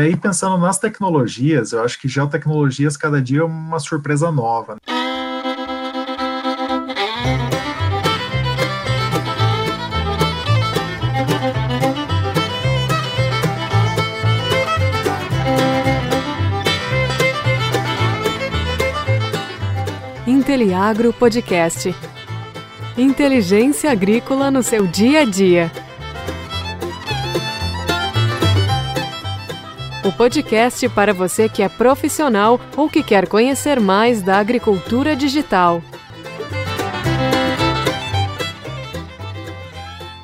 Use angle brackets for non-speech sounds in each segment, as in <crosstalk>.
E aí, pensando nas tecnologias, eu acho que geotecnologias cada dia é uma surpresa nova. Inteliagro Podcast. Inteligência agrícola no seu dia a dia. O podcast para você que é profissional ou que quer conhecer mais da agricultura digital.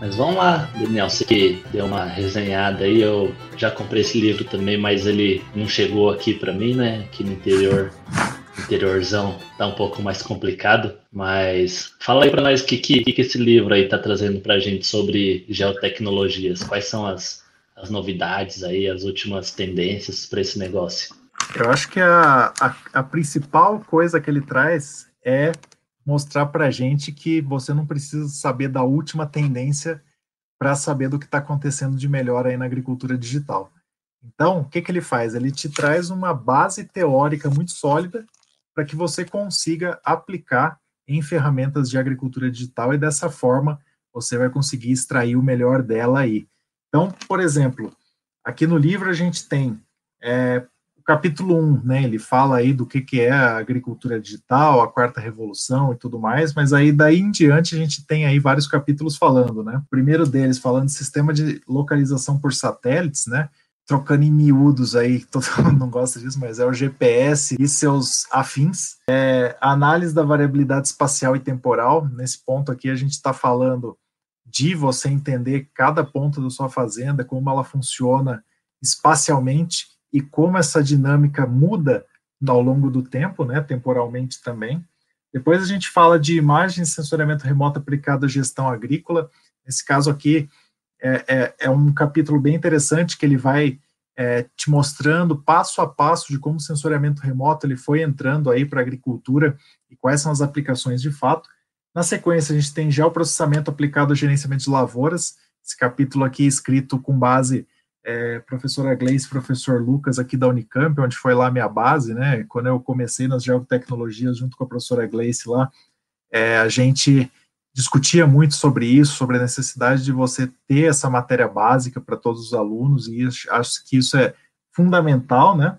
Mas vamos lá, Daniel, você que deu uma resenhada aí, eu já comprei esse livro também, mas ele não chegou aqui para mim, né? Aqui no interior interiorzão tá um pouco mais complicado, mas fala aí para nós o que, que, que esse livro aí tá trazendo para a gente sobre geotecnologias, quais são as, as novidades aí, as últimas tendências para esse negócio. Eu acho que a, a, a, principal coisa que ele traz é mostrar para a gente que você não precisa saber da última tendência para saber do que está acontecendo de melhor aí na agricultura digital. Então, o que, que ele faz? Ele te traz uma base teórica muito sólida para que você consiga aplicar em ferramentas de agricultura digital e dessa forma você vai conseguir extrair o melhor dela aí. Então, por exemplo, aqui no livro a gente tem é, o capítulo 1, né, ele fala aí do que, que é a agricultura digital, a quarta revolução e tudo mais, mas aí daí em diante a gente tem aí vários capítulos falando, né, o primeiro deles falando de sistema de localização por satélites, né, trocando em miúdos aí, <laughs> todo mundo não gosta disso, mas é o GPS e seus afins. É, análise da variabilidade espacial e temporal, nesse ponto aqui a gente está falando de você entender cada ponto da sua fazenda, como ela funciona espacialmente e como essa dinâmica muda ao longo do tempo, né, temporalmente também. Depois a gente fala de imagem e sensoriamento remoto aplicado à gestão agrícola. Nesse caso aqui, é, é, é, um capítulo bem interessante que ele vai é, te mostrando passo a passo de como o sensoriamento remoto ele foi entrando aí para a agricultura e quais são as aplicações de fato. Na sequência, a gente tem geoprocessamento aplicado ao gerenciamento de lavouras, esse capítulo aqui escrito com base é, professora Gleice e professor Lucas aqui da Unicamp, onde foi lá a minha base, né, quando eu comecei nas geotecnologias junto com a professora Gleice lá, é, a gente discutia muito sobre isso, sobre a necessidade de você ter essa matéria básica para todos os alunos, e acho que isso é fundamental, né?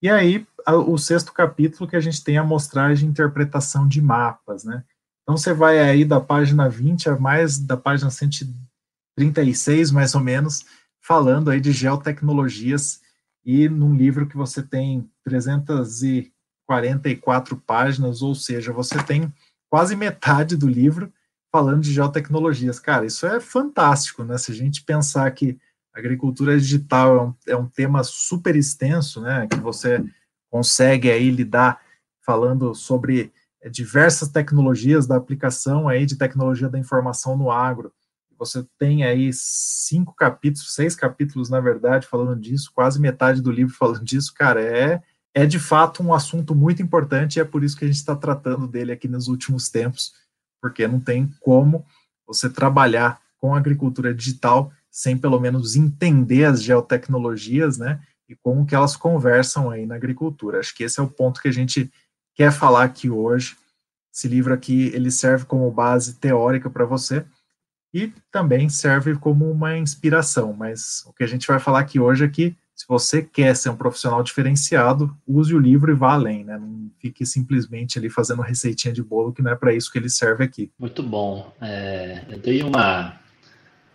E aí, o sexto capítulo que a gente tem a amostragem de interpretação de mapas, né? Então, você vai aí da página 20 a mais da página 136, mais ou menos, falando aí de geotecnologias, e num livro que você tem 344 páginas, ou seja, você tem quase metade do livro falando de geotecnologias. Cara, isso é fantástico, né? Se a gente pensar que agricultura digital é um, é um tema super extenso, né? Que você consegue aí lidar falando sobre é, diversas tecnologias da aplicação aí de tecnologia da informação no agro. Você tem aí cinco capítulos, seis capítulos, na verdade, falando disso, quase metade do livro <laughs> falando disso, cara, é, é de fato um assunto muito importante e é por isso que a gente está tratando dele aqui nos últimos tempos, porque não tem como você trabalhar com agricultura digital sem pelo menos entender as geotecnologias, né, e como que elas conversam aí na agricultura. Acho que esse é o ponto que a gente quer falar aqui hoje. Esse livro aqui, ele serve como base teórica para você e também serve como uma inspiração, mas o que a gente vai falar aqui hoje é que se você quer ser um profissional diferenciado, use o livro e vá além, né? Não fique simplesmente ali fazendo receitinha de bolo, que não é para isso que ele serve aqui. Muito bom. É, eu dei uma,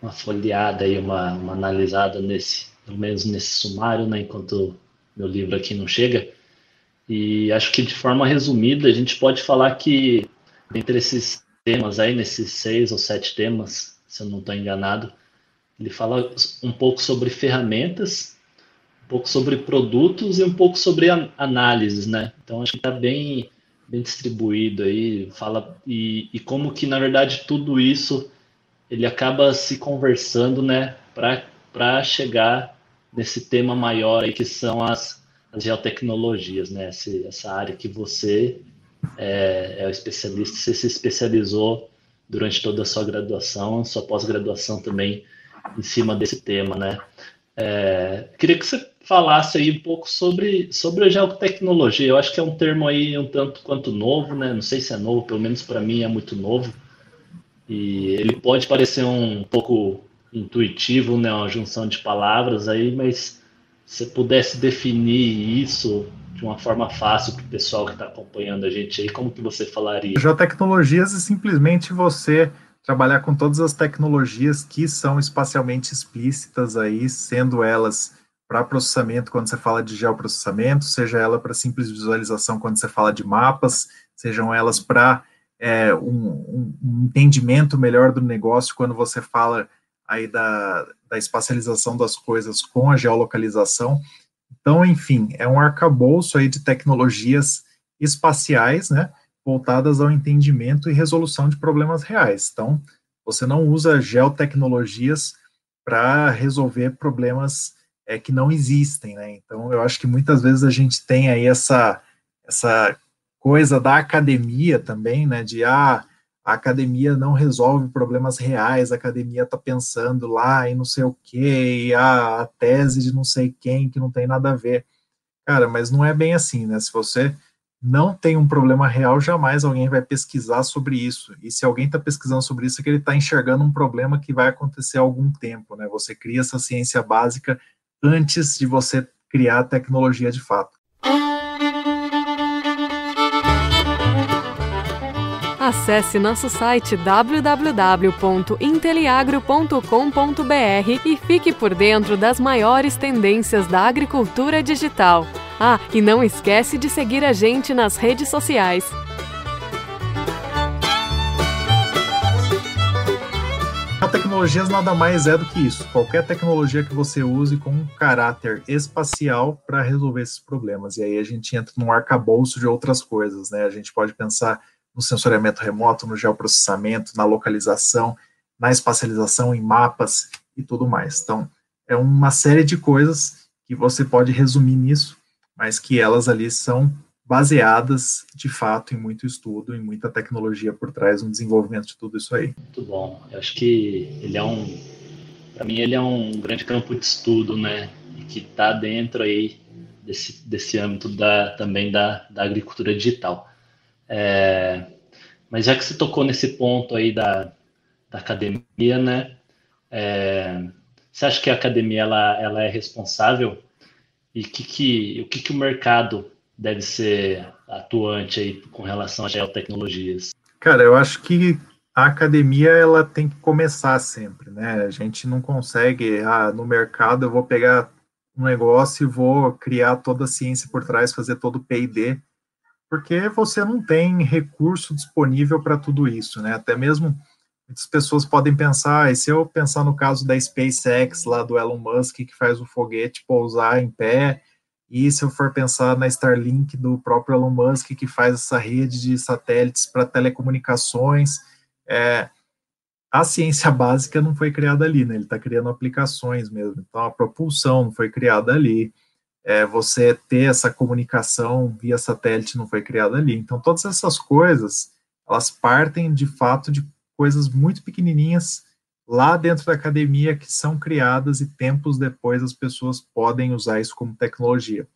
uma folheada e uma, uma analisada nesse, pelo menos nesse sumário, né? Enquanto meu livro aqui não chega. E acho que de forma resumida a gente pode falar que entre esses temas aí, nesses seis ou sete temas, se eu não estou enganado, ele fala um pouco sobre ferramentas pouco sobre produtos e um pouco sobre análises, né? Então acho que está bem, bem distribuído aí, fala e, e, como que na verdade tudo isso ele acaba se conversando, né? Para chegar nesse tema maior aí que são as, as geotecnologias, né? Essa área que você é, é o especialista, você se especializou durante toda a sua graduação, sua pós-graduação também em cima desse tema, né? É, queria que você falasse aí um pouco sobre, sobre a geotecnologia. Eu acho que é um termo aí um tanto quanto novo, né? Não sei se é novo, pelo menos para mim é muito novo. E ele pode parecer um pouco intuitivo, né? Uma junção de palavras aí, mas se pudesse definir isso de uma forma fácil para o pessoal que está acompanhando a gente aí, como que você falaria? Geotecnologias é simplesmente você trabalhar com todas as tecnologias que são espacialmente explícitas aí, sendo elas para processamento quando você fala de geoprocessamento, seja ela para simples visualização quando você fala de mapas, sejam elas para é, um, um, entendimento melhor do negócio quando você fala aí da, da espacialização das coisas com a geolocalização. Então, enfim, é um arcabouço aí de tecnologias espaciais, né, voltadas ao entendimento e resolução de problemas reais. Então, você não usa geotecnologias para resolver problemas é, que não existem, né? Então, eu acho que muitas vezes a gente tem aí essa, essa coisa da academia também, né? De ah, a academia não resolve problemas reais, a academia está pensando lá em não sei o quê, e a, a tese de não sei quem que não tem nada a ver. Cara, mas não é bem assim, né? Se você não tem um problema real, jamais alguém vai pesquisar sobre isso. E se alguém está pesquisando sobre isso, é que ele está enxergando um problema que vai acontecer há algum tempo, né? Você cria essa ciência básica antes de você criar a tecnologia de fato. Acesse nosso site www.inteliagro.com.br e fique por dentro das maiores tendências da agricultura digital. Ah, e não esquece de seguir a gente nas redes sociais. A tecnologias nada mais é do que isso. Qualquer tecnologia que você use com um caráter espacial para resolver esses problemas. E aí a gente entra num arcabouço de outras coisas, né? A gente pode pensar no sensoriamento remoto, no geoprocessamento, na localização, na espacialização em mapas e tudo mais. Então, é uma série de coisas que você pode resumir nisso, mas que elas ali são baseadas, de fato, em muito estudo, em muita tecnologia por trás, no desenvolvimento de tudo isso aí. Muito bom. Eu acho que ele é um, para mim, ele é um grande campo de estudo, né? E que está dentro aí desse, desse âmbito da, também da, da agricultura digital. É, mas já que você tocou nesse ponto aí da, da academia, né? É, você acha que a academia ela, ela é responsável e que, que, o que, que o mercado deve ser atuante aí com relação às geotecnologias? Cara, eu acho que a academia ela tem que começar sempre, né? A gente não consegue, ah, no mercado eu vou pegar um negócio e vou criar toda a ciência por trás, fazer todo o P&D porque você não tem recurso disponível para tudo isso, né? Até mesmo muitas pessoas podem pensar, e se eu pensar no caso da SpaceX lá do Elon Musk que faz o foguete pousar em pé, e se eu for pensar na Starlink do próprio Elon Musk que faz essa rede de satélites para telecomunicações, é, a ciência <laughs> básica não foi criada ali, né? Ele está criando aplicações mesmo. Então a propulsão não foi criada ali é, você ter essa comunicação via satélite não foi criada ali. Então, todas essas coisas, elas partem de fato de coisas muito pequenininhas lá dentro da academia que são criadas e tempos depois as pessoas podem usar isso como tecnologia.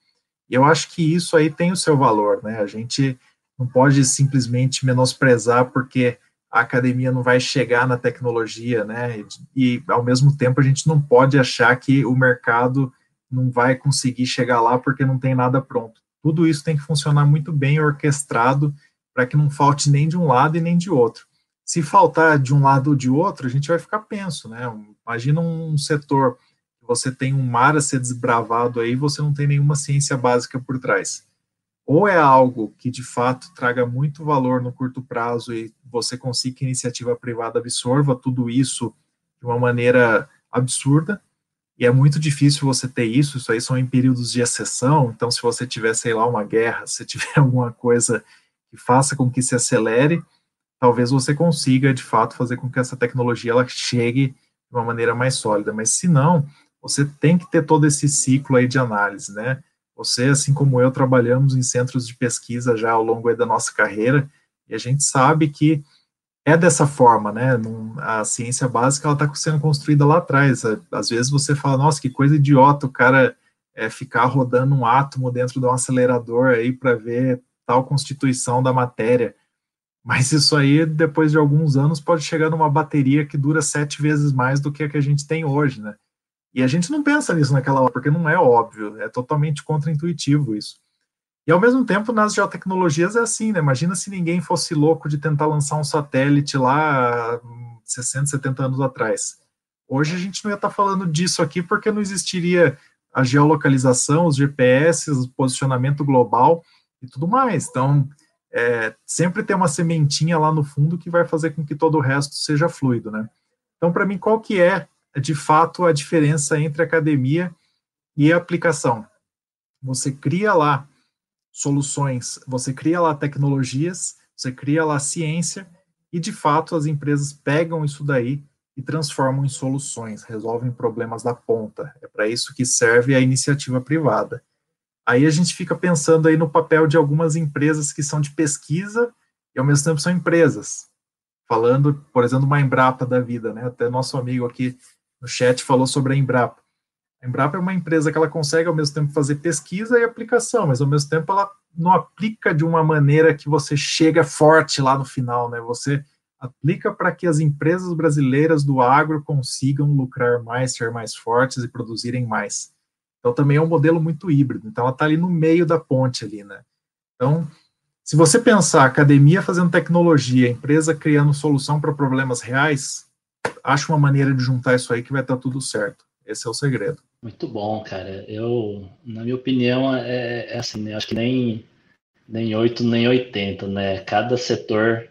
E eu acho que isso aí tem o seu valor, né? A gente não pode simplesmente menosprezar porque a academia não vai chegar na tecnologia, né? E, e ao mesmo tempo a gente não pode achar que o mercado não vai conseguir chegar lá porque não tem nada pronto. Tudo isso tem que funcionar muito bem orquestrado para que não falte nem de um lado e nem de outro. Se faltar de um lado ou de outro, a gente vai ficar penso, né? Imagina um setor que você tem um mar a ser desbravado aí, você não tem nenhuma ciência básica por trás. Ou é algo que de fato traga muito valor no curto prazo e você consiga que a iniciativa privada absorva tudo isso de uma maneira absurda, e é muito difícil você ter isso, isso aí são em períodos de exceção, então se você tiver, sei lá, uma guerra, se tiver <laughs> alguma coisa que faça com que se acelere, talvez você consiga, de fato, fazer com que essa tecnologia ela chegue de uma maneira mais sólida, mas se não, você tem que ter todo esse ciclo aí de análise, né? Você, assim como eu, trabalhamos em centros de pesquisa já ao longo da nossa carreira, e a gente sabe que é dessa forma, né? A ciência básica ela está sendo construída lá atrás. Às vezes você fala, nossa, que coisa idiota, o cara é, ficar rodando um átomo dentro de um acelerador aí para ver tal constituição da matéria. Mas isso aí, depois de alguns anos, pode chegar numa bateria que dura sete vezes mais do que a que a gente tem hoje, né? E a gente não pensa nisso naquela hora, porque não é óbvio, é totalmente contraintuitivo isso. E ao mesmo tempo, nas geotecnologias é assim, né? Imagina se ninguém fosse louco de tentar lançar um satélite lá 60, 70 anos atrás. Hoje a gente não ia estar falando disso aqui porque não existiria a geolocalização, os GPS, o posicionamento global e tudo mais. Então, é, sempre tem uma sementinha lá no fundo que vai fazer com que todo o resto seja fluido, né? Então, para mim, qual que é, de fato, a diferença entre academia e aplicação? Você cria lá soluções, você cria lá tecnologias, você cria lá ciência, e de fato as empresas pegam isso daí e transformam em soluções, resolvem problemas da ponta. É para isso que serve a iniciativa privada. Aí a gente fica pensando aí no papel de algumas empresas que são de pesquisa e ao mesmo tempo são empresas. Falando, por exemplo, uma Embrapa da vida, né? Até nosso amigo aqui no chat falou sobre a Embrapa. A Embrapa é uma empresa que ela consegue ao mesmo tempo fazer pesquisa e aplicação, mas ao mesmo tempo ela não aplica de uma maneira que você chega forte lá no final, né? Você aplica para que as empresas brasileiras do agro consigam lucrar mais, ser mais fortes e produzirem mais. Então também é um modelo muito híbrido. Então ela está ali no meio da ponte ali, né? Então, se você pensar academia fazendo tecnologia, empresa criando solução para problemas reais, acho uma maneira de juntar isso aí que vai estar tudo certo. Esse é o segredo. Muito bom, cara. Eu, na minha opinião, é, é assim, né? acho que nem nem 8 nem 80, né? Cada setor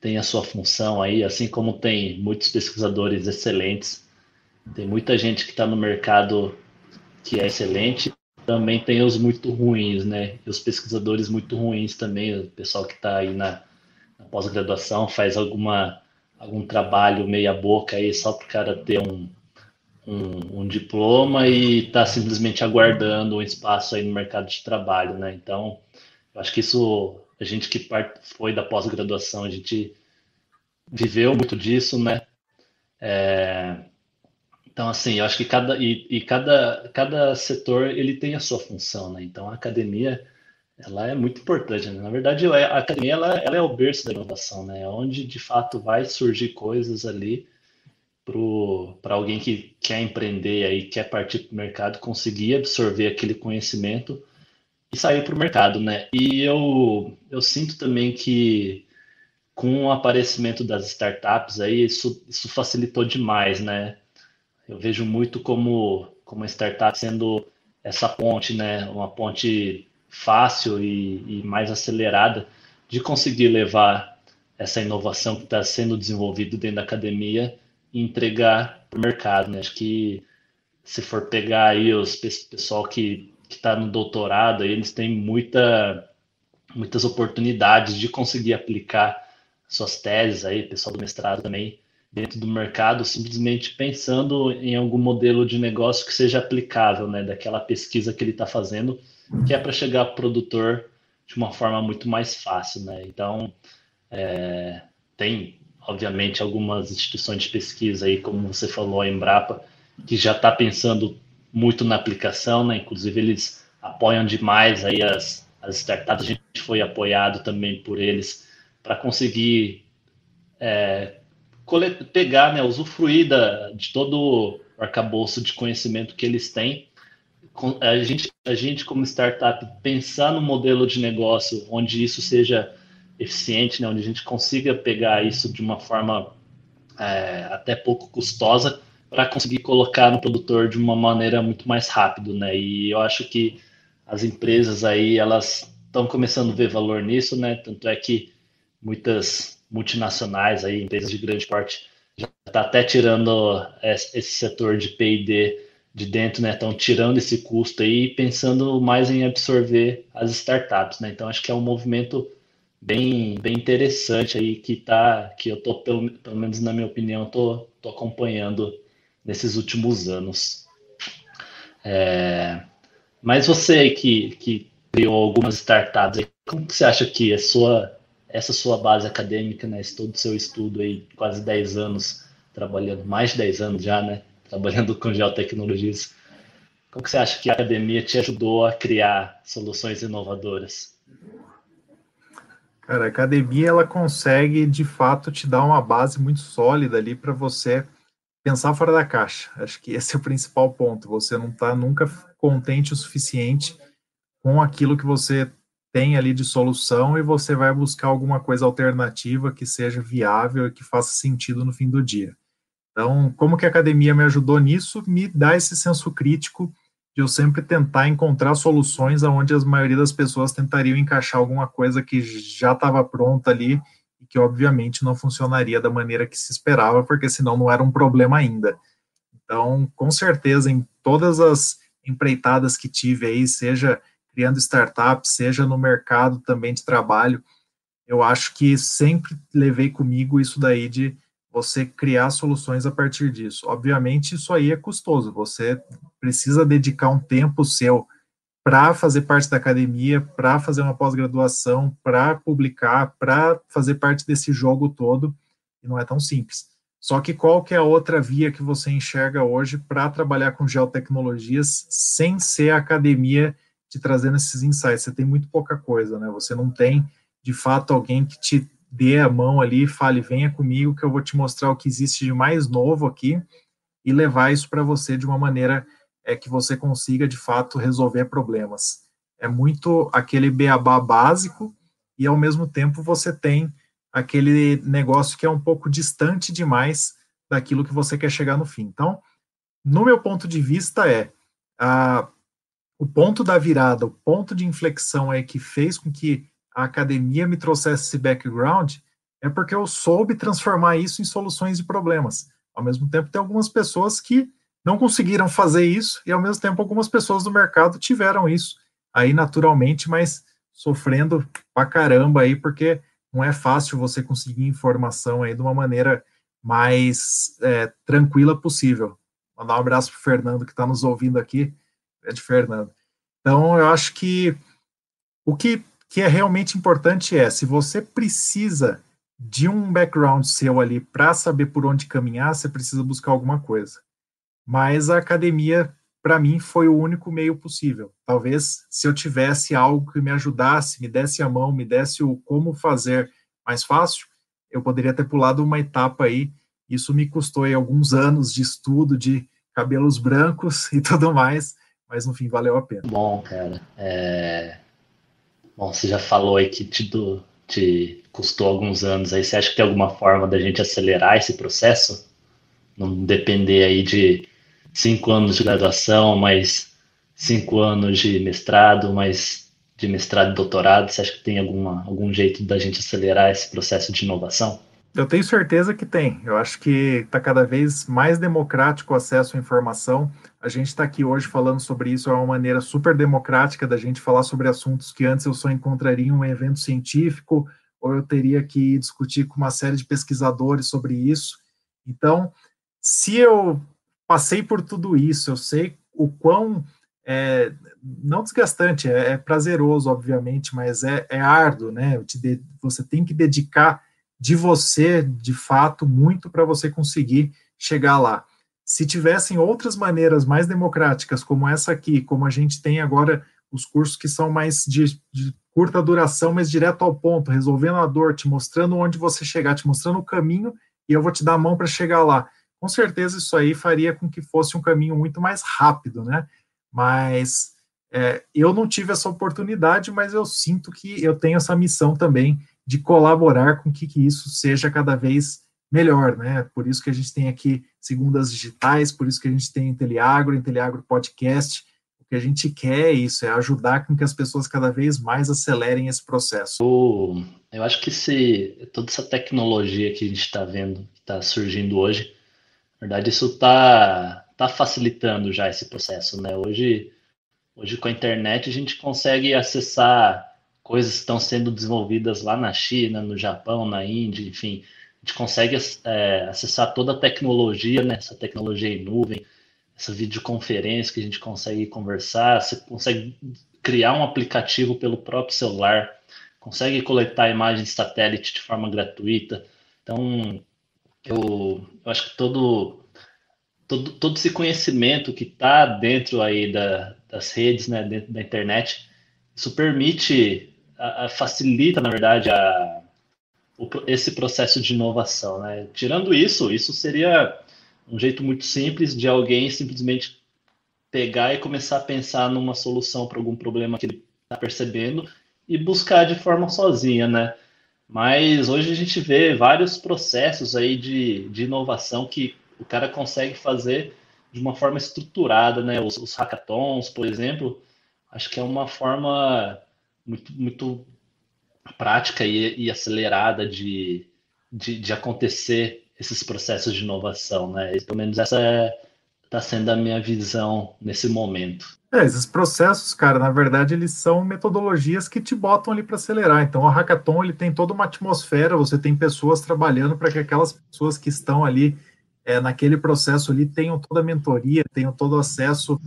tem a sua função aí, assim como tem muitos pesquisadores excelentes, tem muita gente que está no mercado que é excelente, também tem os muito ruins, né? E os pesquisadores muito ruins também, o pessoal que está aí na, na pós-graduação faz alguma algum trabalho meia boca aí só para o cara ter um, um, um diploma e está simplesmente aguardando um espaço aí no mercado de trabalho, né? Então, acho que isso, a gente que foi da pós-graduação, a gente viveu muito disso, né? É, então, assim, eu acho que cada, e, e, cada, cada setor, ele tem a sua função, né? Então, a academia, ela é muito importante, né? Na verdade, a academia, ela, ela é o berço da inovação, né? É onde, de fato, vai surgir coisas ali para alguém que quer empreender aí, quer partir para o mercado, conseguir absorver aquele conhecimento e sair para o mercado, né? E eu, eu sinto também que com o aparecimento das startups aí, isso, isso facilitou demais, né? Eu vejo muito como, como a startup sendo essa ponte, né? Uma ponte fácil e, e mais acelerada de conseguir levar essa inovação que está sendo desenvolvida dentro da academia e entregar para o mercado. Né? Acho que se for pegar aí os pessoal que está no doutorado, eles têm muita, muitas oportunidades de conseguir aplicar suas teses aí, pessoal do mestrado também, dentro do mercado, simplesmente pensando em algum modelo de negócio que seja aplicável, né, daquela pesquisa que ele está fazendo, que é para chegar ao produtor de uma forma muito mais fácil, né? Então, é, tem obviamente, algumas instituições de pesquisa aí, como você falou, a Embrapa, que já está pensando muito na aplicação, né? Inclusive eles apoiam demais aí as, as startups. A gente foi apoiado também por eles para conseguir é, pegar, né, usufruir da, de todo o arcabouço de conhecimento que eles têm. A gente, a gente como startup, pensar no modelo de negócio onde isso seja eficiente, né, onde a gente consiga pegar isso de uma forma é, até pouco custosa para conseguir colocar no produtor de uma maneira muito mais rápido, né? E eu acho que as empresas aí elas estão começando a ver valor nisso, né? Tanto é que muitas multinacionais aí, empresas de grande porte, já está até tirando esse setor de P&D de dentro, né? Estão tirando esse custo aí pensando mais em absorver as startups, né? Então acho que é um movimento bem, bem interessante aí que tá, que eu tô, pelo, pelo menos na minha opinião, tô, tô acompanhando nesses últimos anos. É, mas você que, que criou algumas startups, como que você acha que a sua, essa sua base acadêmica, né, todo o seu estudo aí, quase 10 anos trabalhando, mais de 10 anos já, né, trabalhando com geotecnologias, como que você acha que a academia te ajudou a criar soluções inovadoras? Cara, a academia ela consegue de fato te dar uma base muito sólida ali para você pensar fora da caixa. Acho que esse é o principal ponto. Você não está nunca contente o suficiente com aquilo que você tem ali de solução e você vai buscar alguma coisa alternativa que seja viável e que faça sentido no fim do dia. Então, como que a academia me ajudou nisso? Me dá esse senso crítico eu sempre tentar encontrar soluções aonde a maioria das pessoas tentariam encaixar alguma coisa que já estava pronta ali e que obviamente não funcionaria da maneira que se esperava, porque senão não era um problema ainda. Então, com certeza, em todas as empreitadas que tive aí, seja criando startups, seja no mercado também de trabalho, eu acho que sempre levei comigo isso daí de você criar soluções a partir disso. Obviamente, isso aí é custoso, você precisa dedicar um tempo seu para fazer parte da academia, para fazer uma pós-graduação, para publicar, para fazer parte desse jogo todo, e não é tão simples. Só que qual que é a outra via que você enxerga hoje para trabalhar com geotecnologias sem ser a academia te trazendo esses insights? Você tem muito pouca coisa, né? Você não tem, de fato, alguém que te dê a mão ali fale, venha comigo que eu vou te mostrar o que existe de mais novo aqui e levar isso para você de uma maneira é, que você consiga, de fato, resolver problemas. É muito aquele beabá básico e, ao mesmo tempo, você tem aquele negócio que é um pouco distante demais daquilo que você quer chegar no fim. Então, no meu ponto de vista, é a, o ponto da virada, o ponto de inflexão é que fez com que a academia me trouxesse esse background, é porque eu soube transformar isso em soluções de problemas. Ao mesmo tempo, tem algumas pessoas que não conseguiram fazer isso, e ao mesmo tempo, algumas pessoas do mercado tiveram isso aí naturalmente, mas sofrendo pra caramba aí, porque não é fácil você conseguir informação aí de uma maneira mais é, tranquila possível. Mandar um abraço para o Fernando que está nos ouvindo aqui. É de Fernando. Então, eu acho que o que, que é realmente importante é, se você precisa de um background seu ali para saber por onde caminhar, você precisa buscar alguma coisa. Mas a academia, para mim, foi o único meio possível. Talvez se eu tivesse algo que me ajudasse, me desse a mão, me desse o como fazer mais fácil, eu poderia ter pulado uma etapa aí. Isso me custou aí, alguns anos de estudo, de cabelos brancos <laughs> e tudo mais, mas no fim valeu a pena. Bom, cara. É... Bom, você já falou aí que te, do, te custou alguns anos aí. Você acha que tem alguma forma da gente acelerar esse processo? Não depender aí de cinco anos de graduação, mais cinco anos de mestrado, mais de mestrado e doutorado. Você acha que tem alguma, algum jeito da gente acelerar esse processo de inovação? Eu tenho certeza que tem. Eu acho que está cada vez mais democrático o acesso à informação. A gente está aqui hoje falando sobre isso, é uma maneira super democrática da gente falar sobre assuntos que antes eu só encontraria em um evento científico, ou eu teria que discutir com uma série de pesquisadores sobre isso. Então, se eu passei por tudo isso, eu sei o quão é, não desgastante, é, é, prazeroso, obviamente, mas é, é árduo, né? De, você tem que dedicar de você, de fato, muito para você conseguir chegar lá. Se tivessem outras maneiras mais democráticas, como essa aqui, como a gente tem agora os cursos que são mais de, de curta duração, mas direto ao ponto, resolvendo a dor, te mostrando onde você chegar, te mostrando o caminho, e eu vou te dar a mão para chegar lá. Com certeza isso aí faria com que fosse um caminho muito mais rápido, né? Mas é, eu não tive essa oportunidade, mas eu sinto que eu tenho essa missão também de colaborar com que, que isso seja cada vez melhor, né? Por isso que a gente tem aqui segundas digitais, por isso que a gente tem Inteliagro, Inteliagro Podcast. O que a gente quer é isso, é ajudar com que as pessoas cada vez mais acelerem esse processo. Eu, acho que toda essa tecnologia que a gente está vendo, que está surgindo hoje, na verdade, isso está tá facilitando já esse processo, né? Hoje, hoje com a internet a gente consegue acessar coisas estão sendo desenvolvidas lá na China, no Japão, na Índia, enfim, a gente consegue é, acessar toda a tecnologia, né, essa tecnologia em nuvem, essa videoconferência que a gente consegue conversar, você consegue criar um aplicativo pelo próprio celular, consegue coletar imagens de satélite de forma gratuita. Então, eu, eu acho que todo todo, todo esse conhecimento que está dentro aí da, das redes, né, dentro da internet, isso permite, facilita, na verdade, a, o, esse processo de inovação. Né? Tirando isso, isso seria um jeito muito simples de alguém simplesmente pegar e começar a pensar numa solução para algum problema que ele está percebendo e buscar de forma sozinha, né? Mas hoje a gente vê vários processos aí de, de inovação que o cara consegue fazer de uma forma estruturada, né? Os, os hackathons, por exemplo, acho que é uma forma muito, muito prática e, e acelerada de, de, de, acontecer esses processos de inovação, né? E, pelo menos essa está é, sendo a minha visão nesse momento. É, esses processos, cara, na verdade, eles são metodologias que te botam ali para acelerar. Então, o hackathon ele tem toda uma atmosfera, você tem pessoas trabalhando para que aquelas pessoas que estão ali é, naquele processo ali tenham toda a mentoria, tenham todo o acesso,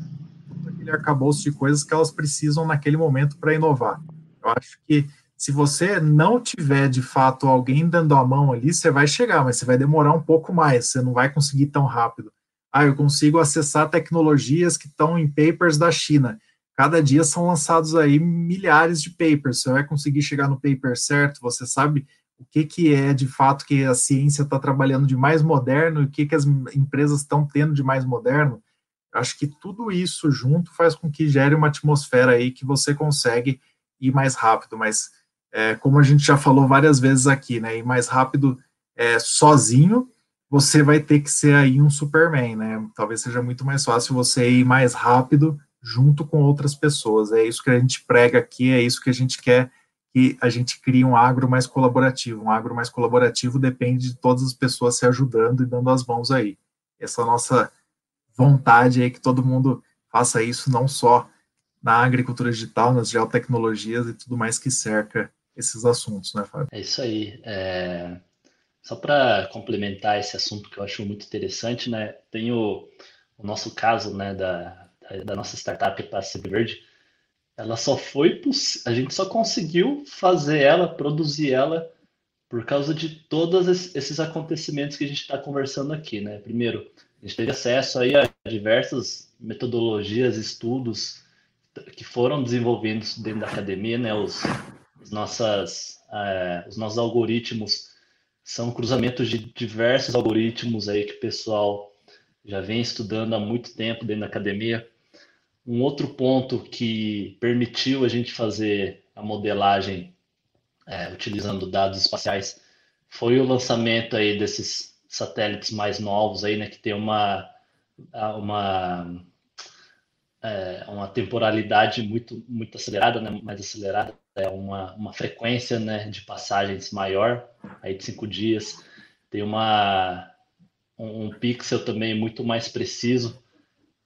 todo aquele arcabouço de coisas que elas precisam naquele momento para inovar. Eu acho que se você não tiver de fato alguém dando a mão ali, você vai chegar, mas você vai demorar um pouco mais, você não vai conseguir tão rápido ah, eu consigo acessar tecnologias que estão em papers da China. Cada dia são lançados aí milhares de papers. Você vai conseguir chegar no paper certo? Você sabe o que, que é de fato que a ciência está trabalhando de mais moderno e o que, que as empresas estão tendo de mais moderno? Acho que tudo isso junto faz com que gere uma atmosfera aí que você consegue ir mais rápido. Mas, é, como a gente já falou várias vezes aqui, né, ir mais rápido é, sozinho você vai ter que ser aí um Superman, né? Talvez seja muito mais fácil você ir mais rápido junto com outras pessoas. É isso que a gente prega aqui, é isso que a gente quer que a gente crie um agro mais colaborativo. Um agro mais colaborativo depende de todas as pessoas se ajudando e dando as mãos aí. Essa nossa vontade é que todo mundo faça isso não só na agricultura digital, nas geotecnologias e tudo mais que cerca esses assuntos, né, Fábio? É isso aí. É... Só para complementar esse assunto que eu acho muito interessante, né? Tem o, o nosso caso, né, da, da nossa startup Passive Verde. Ela só foi a gente só conseguiu fazer ela, produzir ela por causa de todos esses acontecimentos que a gente está conversando aqui, né? Primeiro, a gente teve acesso aí a diversas metodologias, estudos que foram desenvolvidos dentro da academia, né? Os, os, nossas, uh, os nossos algoritmos são cruzamentos de diversos algoritmos aí que o pessoal já vem estudando há muito tempo dentro da academia. Um outro ponto que permitiu a gente fazer a modelagem é, utilizando dados espaciais foi o lançamento aí desses satélites mais novos aí, né, que tem uma uma é, uma temporalidade muito muito acelerada, né, mais acelerada é uma, uma frequência né, de passagens maior, aí de cinco dias. Tem uma, um, um pixel também muito mais preciso.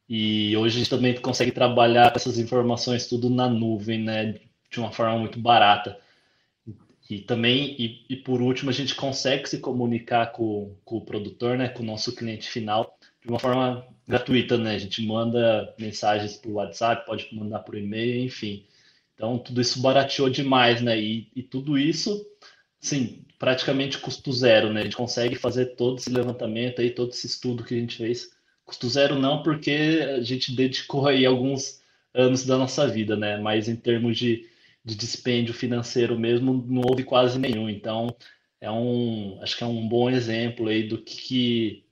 E hoje a gente também consegue trabalhar essas informações tudo na nuvem, né, de uma forma muito barata. E também, e, e por último, a gente consegue se comunicar com, com o produtor, né, com o nosso cliente final, de uma forma gratuita, né? A gente manda mensagens por WhatsApp, pode mandar por e-mail, enfim. Então, tudo isso barateou demais, né? E, e tudo isso, sim, praticamente custo zero, né? A gente consegue fazer todo esse levantamento aí, todo esse estudo que a gente fez. Custo zero não, porque a gente dedicou aí alguns anos da nossa vida, né? Mas em termos de, de dispêndio financeiro mesmo, não houve quase nenhum. Então, é um, acho que é um bom exemplo aí do que,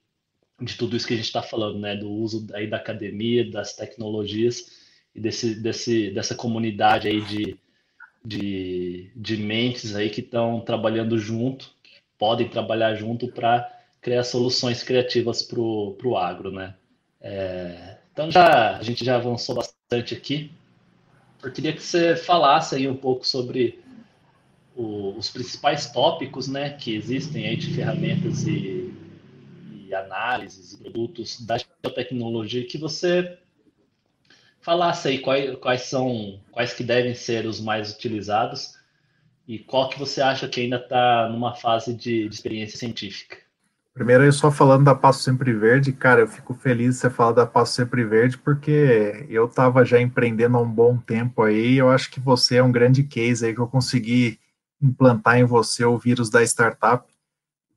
de tudo isso que a gente está falando, né? Do uso aí da academia, das tecnologias e desse, desse, dessa comunidade aí de, de, de mentes aí que estão trabalhando junto, podem trabalhar junto para criar soluções criativas para o agro, né? É, então já a gente já avançou bastante aqui. Eu queria que você falasse aí um pouco sobre o, os principais tópicos, né, que existem aí de ferramentas e, e análises e produtos da tecnologia que você falasse aí quais, quais são, quais que devem ser os mais utilizados e qual que você acha que ainda está numa fase de, de, experiência científica. Primeiro, eu só falando da Passo Sempre Verde, cara, eu fico feliz de você falar da Passo Sempre Verde, porque eu estava já empreendendo há um bom tempo aí, eu acho que você é um grande case aí que eu consegui implantar em você o vírus da startup,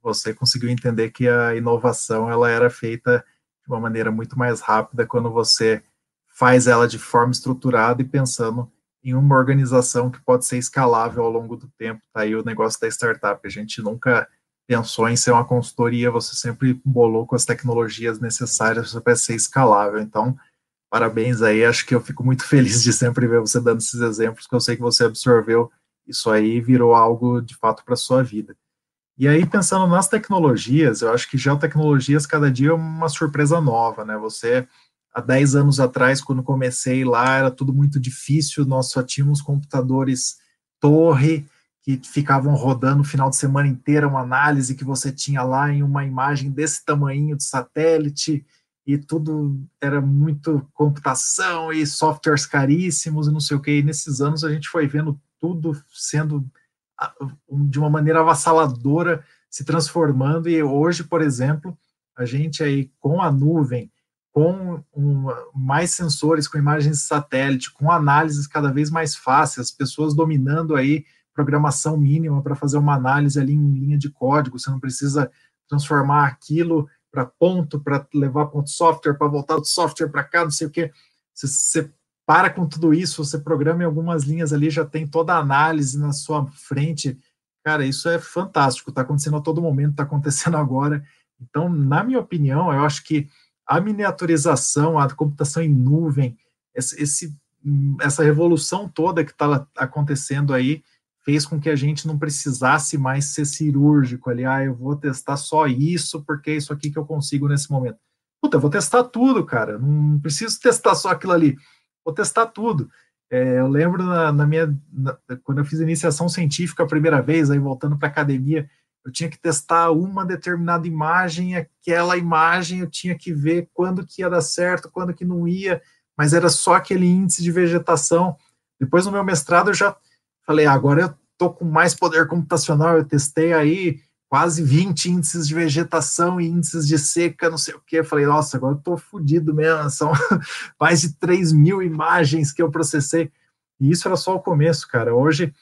você conseguiu entender que a inovação ela era feita uma maneira muito mais rápida quando você faz ela de forma estruturada e pensando em uma organização que pode ser escalável ao longo do tempo. Tá aí o negócio da startup. A gente nunca pensou em ser uma consultoria, você sempre bolou com as tecnologias necessárias para ser escalável. Então, parabéns aí. Acho que eu fico muito feliz de sempre ver você dando esses exemplos, porque eu sei que você absorveu isso aí e virou algo de fato para sua vida. E aí, pensando nas tecnologias, eu acho que geotecnologias cada dia é uma surpresa nova, né? Você, há 10 anos atrás, quando comecei lá, era tudo muito difícil, nós só tínhamos computadores torre, que ficavam rodando o final de semana inteiro, uma análise que você tinha lá em uma imagem desse tamanho de satélite, e tudo era muito computação e softwares caríssimos e não sei o que. E nesses anos a gente foi vendo tudo sendo de uma maneira avassaladora se transformando e hoje, por exemplo, a gente aí com a nuvem, com um, mais sensores, com imagens de satélite, com análises cada vez mais fáceis, pessoas dominando aí programação mínima para fazer uma análise ali em linha de código, você não precisa transformar aquilo para ponto, para levar ponto software, para voltar do software para cá, não sei o que. Você, você para com tudo isso, você programa em algumas linhas ali, já tem toda a análise na sua frente. Cara, isso é fantástico, está acontecendo a todo momento, está acontecendo <laughs> agora. Então, na minha opinião, eu acho que a miniaturização, a computação em nuvem, esse, essa revolução toda que está acontecendo aí, fez com que a gente não precisasse mais ser cirúrgico ali, ah, eu vou testar só isso, porque é isso aqui que eu consigo nesse momento. Puta, eu vou testar tudo, cara, não preciso testar só aquilo ali vou testar tudo. É, eu lembro na, na minha, na, quando eu fiz iniciação científica a primeira vez, aí voltando para academia, eu tinha que testar uma determinada imagem, aquela imagem eu tinha que ver quando que ia dar certo, quando que não ia, mas era só aquele índice de vegetação. Depois no meu mestrado eu já falei, ah, agora eu tô com mais poder computacional, eu testei aí quase 20 índices de vegetação e índices de seca, não sei o que. Falei, nossa, agora eu tô fodido mesmo. <laughs> São mais de 3 mil imagens que eu processei. E isso era só o começo, cara. Hoje,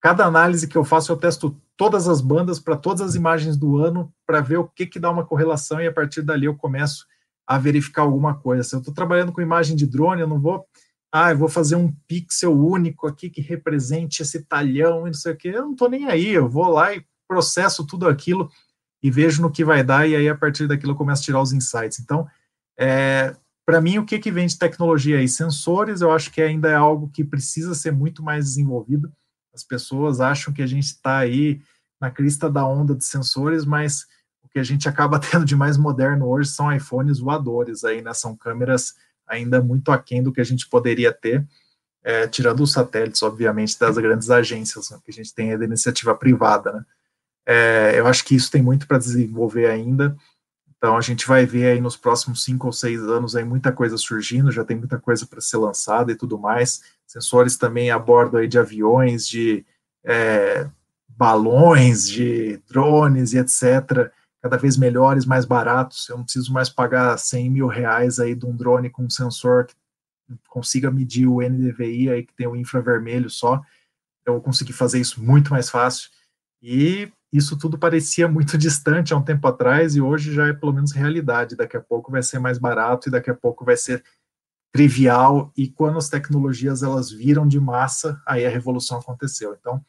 cada análise que eu faço, eu testo todas as bandas para todas as imagens do ano para ver o que, que dá uma correlação e a partir dali eu começo a verificar alguma coisa. Se eu estou trabalhando com imagem de drone, eu não vou. Ah, eu vou fazer um pixel único aqui que represente esse talhão e não sei o que. Eu não estou nem aí. Eu vou lá e processo tudo aquilo e vejo no que vai dar, e aí a partir daquilo eu começo a tirar os insights. Então, é, para mim, o que, que vem de tecnologia aí? Sensores, eu acho que ainda é algo que precisa ser muito mais desenvolvido. As pessoas acham que a gente está aí na crista da onda de sensores, mas o que a gente acaba <laughs> tendo de mais moderno hoje são iPhones voadores aí, né? São câmeras ainda muito aquém do que a gente poderia ter, é, tirando os satélites, obviamente, das grandes agências, né, que a gente tem aí da iniciativa privada, né? É, eu acho que isso tem muito para desenvolver ainda. Então a gente vai ver aí nos próximos cinco ou seis anos aí muita coisa surgindo, já tem muita coisa para ser lançada e tudo mais. Sensores também a bordo aí de aviões, de é, balões, de drones e etc. Cada vez melhores, mais baratos. Eu não preciso mais pagar 100 mil reais aí de um drone com um sensor que consiga medir o NDVI aí que tem o infravermelho só. Eu vou conseguir fazer isso muito mais fácil. E isso tudo parecia muito <laughs> distante há um tempo atrás e hoje já é pelo menos realidade. Daqui a pouco vai ser mais barato e daqui a pouco vai ser trivial e quando as tecnologias elas viram de massa, aí a revolução aconteceu. Então,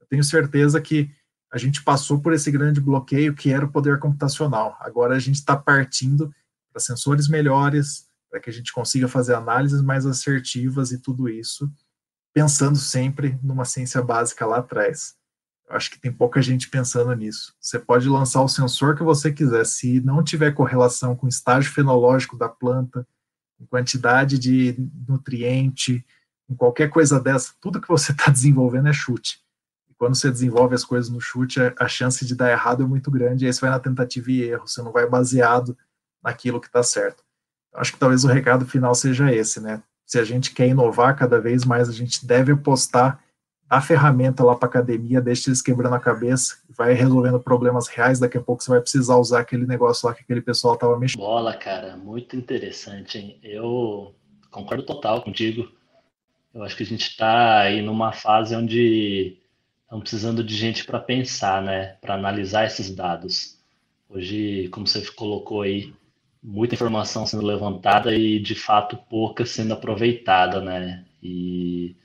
eu tenho certeza que a gente passou por esse grande bloqueio que era o poder computacional. Agora a gente está partindo para sensores melhores, para que a gente consiga fazer análises mais assertivas e tudo isso, pensando sempre numa ciência básica lá atrás. Acho que tem pouca gente pensando nisso. Você pode lançar o sensor que você quiser, se não tiver correlação com o estágio fenológico da planta, com quantidade de nutriente, com qualquer coisa dessa, tudo que você está <laughs> desenvolvendo é chute. E quando você desenvolve as coisas no chute, a chance de dar errado é muito grande, e aí você vai na tentativa e erro, você não vai baseado naquilo que está certo. Então, acho que talvez o recado final seja esse, né? Se a gente quer inovar cada vez mais, a gente deve apostar a ferramenta lá para academia, deixa eles quebrando a cabeça, vai resolvendo problemas reais, daqui a pouco você vai precisar usar aquele negócio lá que aquele pessoal tava mexendo. Bola, cara, muito interessante, hein? Eu concordo total contigo. Eu acho que a gente está aí numa fase onde estamos precisando de gente para pensar, né? Para analisar esses dados. Hoje, como você colocou aí, muita informação sendo levantada e de fato pouca sendo aproveitada, né? E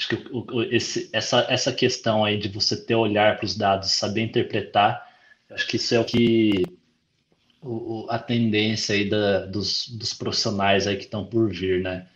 acho que esse, essa, essa questão aí de você ter olhar para os dados, saber interpretar, acho que isso é o que o, a tendência aí da, dos, dos profissionais aí que estão por vir, né?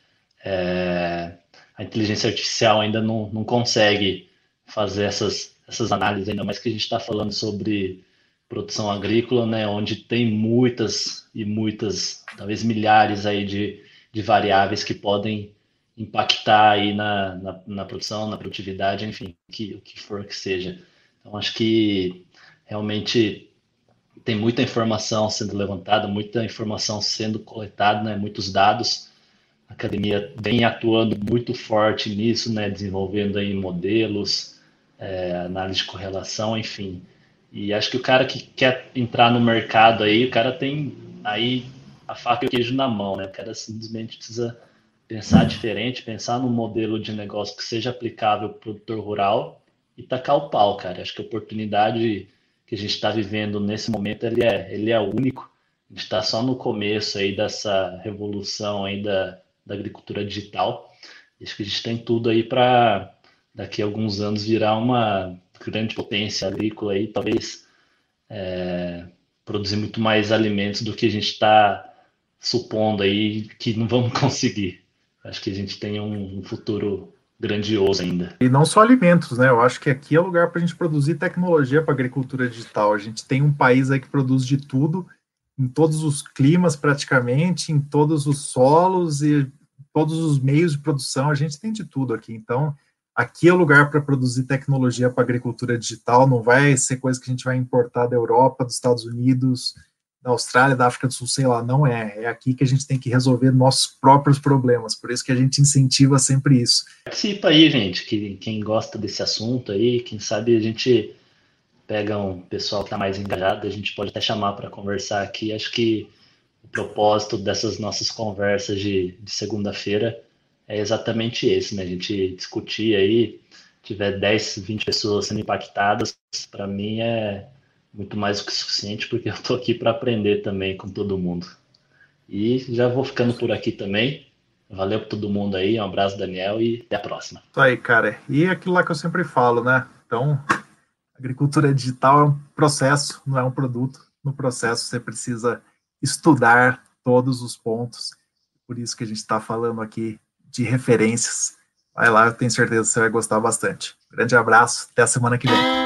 É, a inteligência artificial ainda não, não consegue fazer essas, essas análises, ainda mais que a gente está falando sobre produção agrícola, né, onde tem muitas e muitas, talvez milhares aí de, de variáveis que podem impactar aí na, na, na produção, na produtividade, enfim, que, o que for que seja. Então, acho que realmente tem muita informação sendo levantada, muita informação sendo coletada, né, muitos dados. A academia vem atuando muito forte nisso, né, desenvolvendo aí modelos, é, análise de correlação, enfim. E acho que o cara que quer entrar no mercado aí, o cara tem aí a faca e o queijo na mão, né? O cara simplesmente precisa pensar diferente, pensar num modelo de negócio que seja aplicável para o produtor rural e tacar o pau, cara. Acho que a oportunidade que a gente está vivendo nesse momento ele é, ele é único. A gente está só no começo aí dessa revolução aí da, da agricultura digital. Acho que a gente tem tudo aí para daqui a alguns anos virar uma grande potência agrícola aí, talvez é, produzir muito mais alimentos do que a gente está supondo aí que não vamos <laughs> conseguir. Acho que a gente tem um, futuro grandioso ainda. E não só alimentos, né? Eu acho que aqui é lugar para a gente produzir tecnologia para agricultura digital. A gente tem um país aí que produz de tudo, em todos os climas praticamente, em todos os solos e todos os meios de produção. A gente tem de tudo aqui. Então, aqui é lugar para produzir tecnologia para agricultura digital, não vai ser coisa que a gente vai importar da Europa, dos Estados Unidos, da Austrália, da África do Sul, sei lá, não é. É aqui que a gente tem que resolver nossos próprios problemas, por isso que a gente incentiva sempre isso. Participa aí, gente, que, quem gosta desse assunto aí, quem sabe a gente pega um pessoal que está mais engajado, a gente pode até chamar para conversar aqui. Acho que o propósito dessas nossas conversas de, de segunda-feira é exatamente esse, né? A gente discutir aí, tiver 10, 20 pessoas sendo impactadas, para mim é muito mais do que suficiente, porque eu estou aqui para aprender também com todo mundo. E já vou ficando por aqui também. Valeu para todo mundo aí, um abraço, Daniel, e até a próxima. Isso aí, cara. E aquilo lá que eu sempre falo, né? Então, agricultura digital é um processo, não é um produto. No processo, você precisa estudar todos os pontos. Por isso que a gente está falando aqui de referências. Vai lá, eu tenho certeza que você vai gostar bastante. Grande abraço, até a semana que vem.